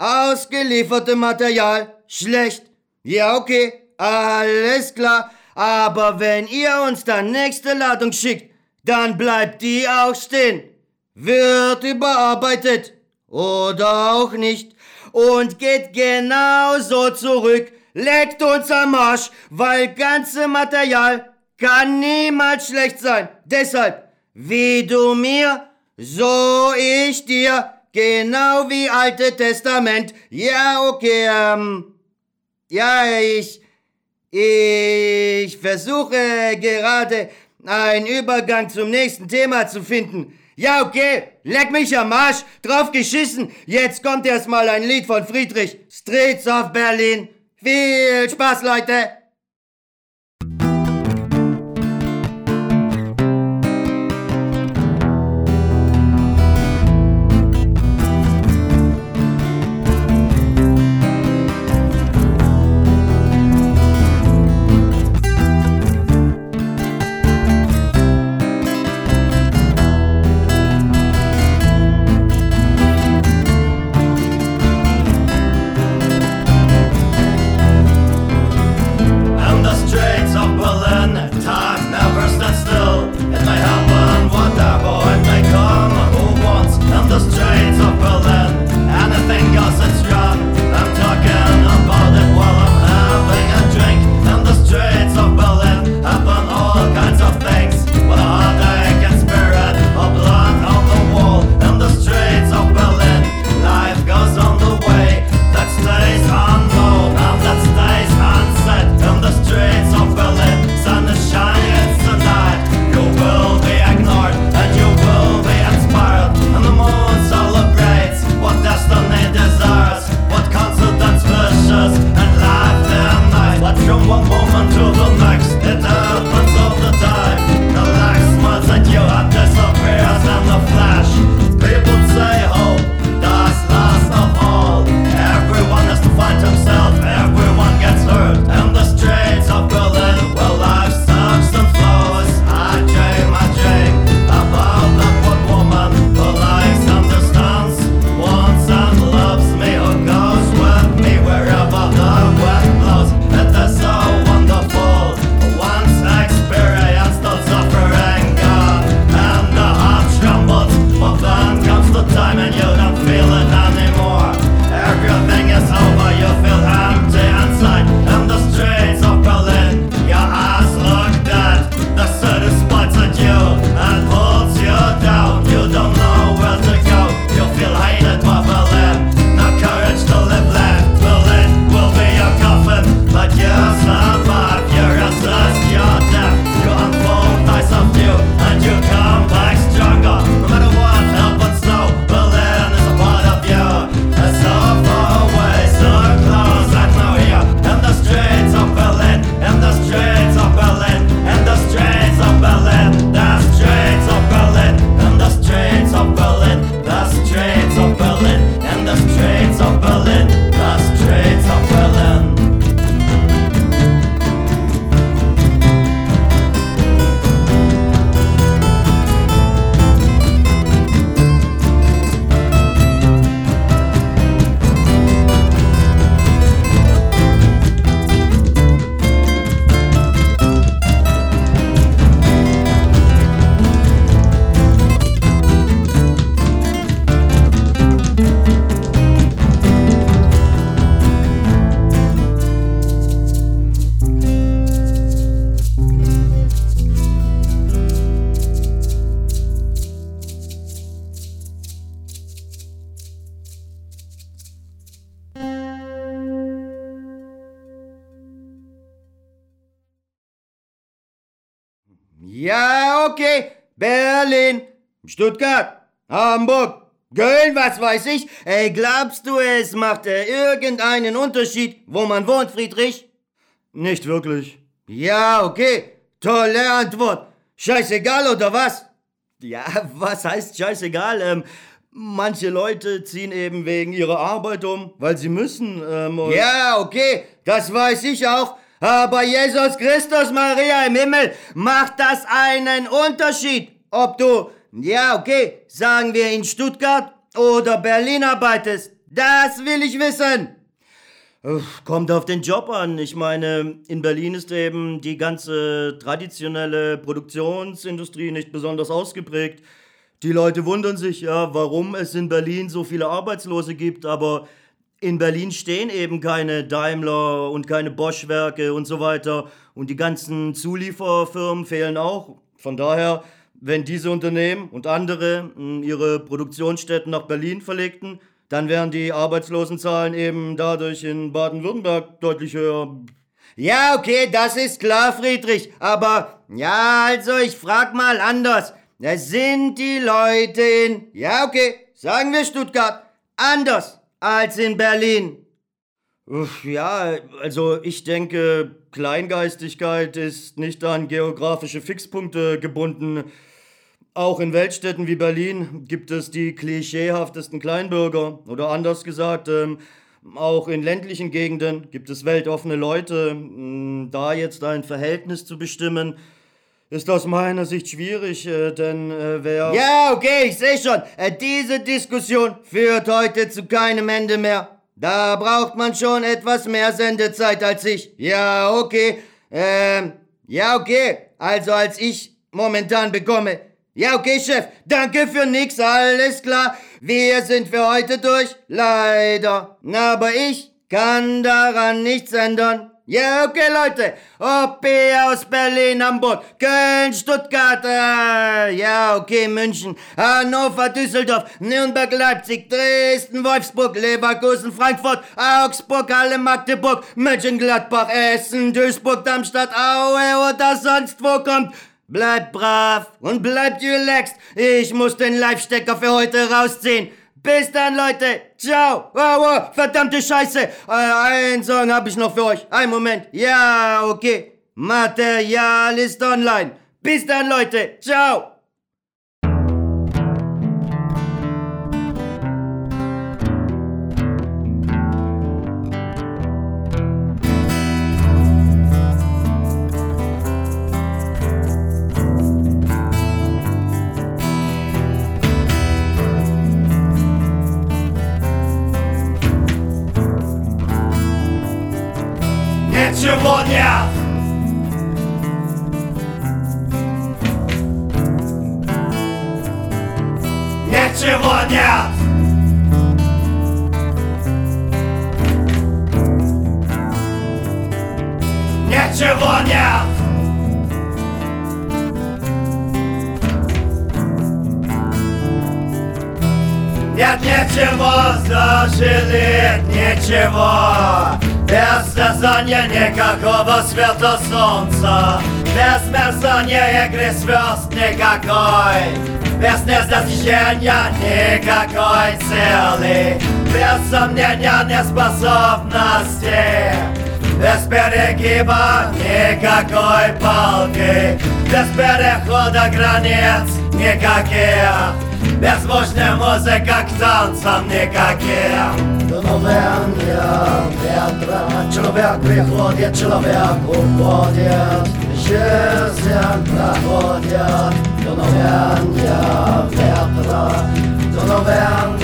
Ausgelieferte Material schlecht. Ja, okay, alles klar. Aber wenn ihr uns dann nächste Ladung schickt, dann bleibt die auch stehen. Wird überarbeitet. Oder auch nicht. Und geht genauso zurück, leckt uns am Arsch, weil ganze Material kann niemals schlecht sein. Deshalb, wie du mir, so ich dir, genau wie Alte Testament. Ja, okay, ähm, ja, ich, ich versuche gerade einen Übergang zum nächsten Thema zu finden. Ja, okay, leck mich am Arsch, drauf geschissen. Jetzt kommt erstmal ein Lied von Friedrich, Streets of Berlin. Viel Spaß, Leute! Ja, okay. Berlin, Stuttgart, Hamburg, Köln, was weiß ich. Ey, glaubst du, es macht äh, irgendeinen Unterschied, wo man wohnt, Friedrich? Nicht wirklich. Ja, okay. Tolle Antwort. Scheißegal oder was? Ja, was heißt scheißegal? Ähm, manche Leute ziehen eben wegen ihrer Arbeit um, weil sie müssen. Ähm, ja, okay, das weiß ich auch. Aber Jesus Christus, Maria im Himmel, macht das einen Unterschied, ob du, ja okay, sagen wir in Stuttgart oder Berlin arbeitest. Das will ich wissen. Kommt auf den Job an. Ich meine, in Berlin ist eben die ganze traditionelle Produktionsindustrie nicht besonders ausgeprägt. Die Leute wundern sich ja, warum es in Berlin so viele Arbeitslose gibt, aber in Berlin stehen eben keine Daimler und keine Bosch-Werke und so weiter. Und die ganzen Zulieferfirmen fehlen auch. Von daher, wenn diese Unternehmen und andere hm, ihre Produktionsstätten nach Berlin verlegten, dann wären die Arbeitslosenzahlen eben dadurch in Baden-Württemberg deutlich höher. Ja, okay, das ist klar, Friedrich. Aber ja, also ich frag mal anders. Da sind die Leute in, ja, okay, sagen wir Stuttgart, anders als in Berlin. Ja, also ich denke, Kleingeistigkeit ist nicht an geografische Fixpunkte gebunden. Auch in Weltstädten wie Berlin gibt es die klischeehaftesten Kleinbürger. Oder anders gesagt, ähm, auch in ländlichen Gegenden gibt es weltoffene Leute. Hm, da jetzt ein Verhältnis zu bestimmen, ist aus meiner Sicht schwierig, äh, denn äh, wer... Ja, okay, ich sehe schon. Äh, diese Diskussion führt heute zu keinem Ende mehr. Da braucht man schon etwas mehr Sendezeit als ich. Ja, okay. Ähm, ja, okay. Also als ich momentan bekomme. Ja, okay, Chef. Danke für nix, alles klar. Wir sind für heute durch. Leider. Aber ich kann daran nichts ändern. Ja, okay, Leute. OP aus Berlin, Hamburg, Köln, Stuttgart, äh, ja, okay, München, Hannover, Düsseldorf, Nürnberg, Leipzig, Dresden, Wolfsburg, Leverkusen, Frankfurt, Augsburg, Halle, Magdeburg, Mönchengladbach, Essen, Duisburg, Darmstadt, Aue oder sonst wo kommt. Bleibt brav und bleibt relaxed. Ich muss den Live-Stecker für heute rausziehen. Bis dann, Leute. Ciao. Oh, oh, verdammte Scheiße. Äh, einen Song habe ich noch für euch. Ein Moment. Ja, okay. Material ist online. Bis dann, Leute. Ciao. Ничего нет. Нет ничего зажили, ничего. Без сказания никакого света солнца. Без мерцания игры звезд никакой. Без недостижения никакой цели. Без сомнения неспособности без перегиба никакой палки Без перехода границ никаких Беззвучная музыка к танцам никаким Дуновения ветра Человек приходит, человек уходит Жизнь проходит Дуновения ветра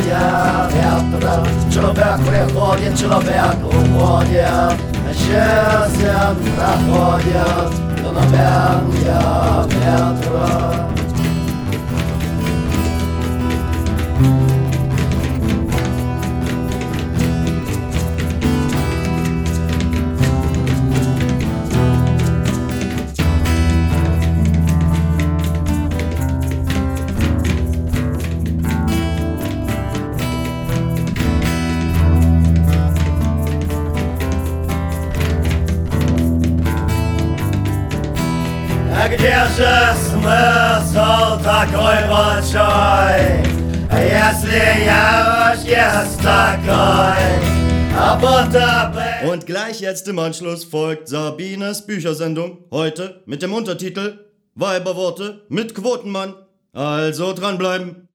Дуновения ветра Человек приходит, человек уходит Жизнь проходит Дуновения ветра такой большой, если я уж есть такой? Und gleich jetzt im Anschluss folgt Sabines Büchersendung, heute mit dem Untertitel Weiberworte mit Quotenmann. Also dranbleiben.